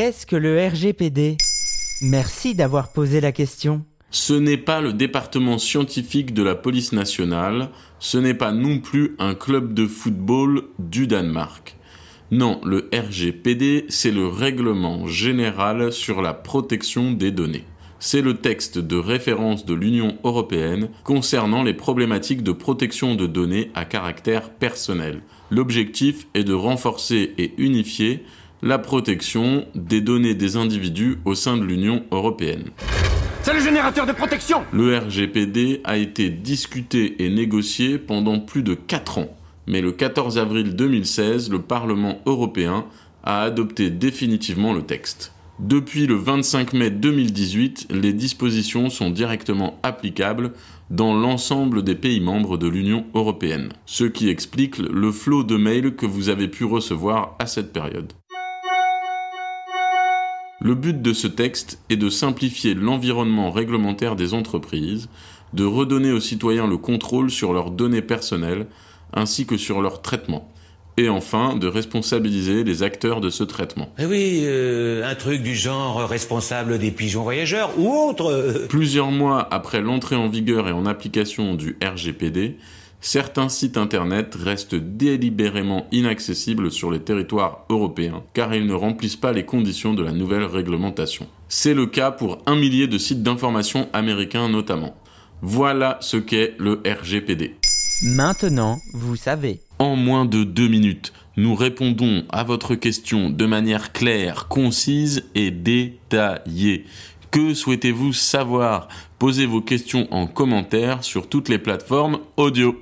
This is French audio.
Qu'est-ce que le RGPD Merci d'avoir posé la question. Ce n'est pas le département scientifique de la police nationale, ce n'est pas non plus un club de football du Danemark. Non, le RGPD, c'est le règlement général sur la protection des données. C'est le texte de référence de l'Union européenne concernant les problématiques de protection de données à caractère personnel. L'objectif est de renforcer et unifier la protection des données des individus au sein de l'Union européenne. C'est le générateur de protection Le RGPD a été discuté et négocié pendant plus de 4 ans, mais le 14 avril 2016, le Parlement européen a adopté définitivement le texte. Depuis le 25 mai 2018, les dispositions sont directement applicables dans l'ensemble des pays membres de l'Union européenne, ce qui explique le flot de mails que vous avez pu recevoir à cette période. Le but de ce texte est de simplifier l'environnement réglementaire des entreprises, de redonner aux citoyens le contrôle sur leurs données personnelles ainsi que sur leur traitement, et enfin de responsabiliser les acteurs de ce traitement. Eh oui, euh, un truc du genre responsable des pigeons voyageurs ou autre. Plusieurs mois après l'entrée en vigueur et en application du RGPD, certains sites internet restent délibérément inaccessibles sur les territoires européens car ils ne remplissent pas les conditions de la nouvelle réglementation. C'est le cas pour un millier de sites d'information américains notamment. Voilà ce qu'est le RGPD. Maintenant, vous savez. En moins de deux minutes, nous répondons à votre question de manière claire, concise et détaillée. Que souhaitez-vous savoir? Posez vos questions en commentaire sur toutes les plateformes audio.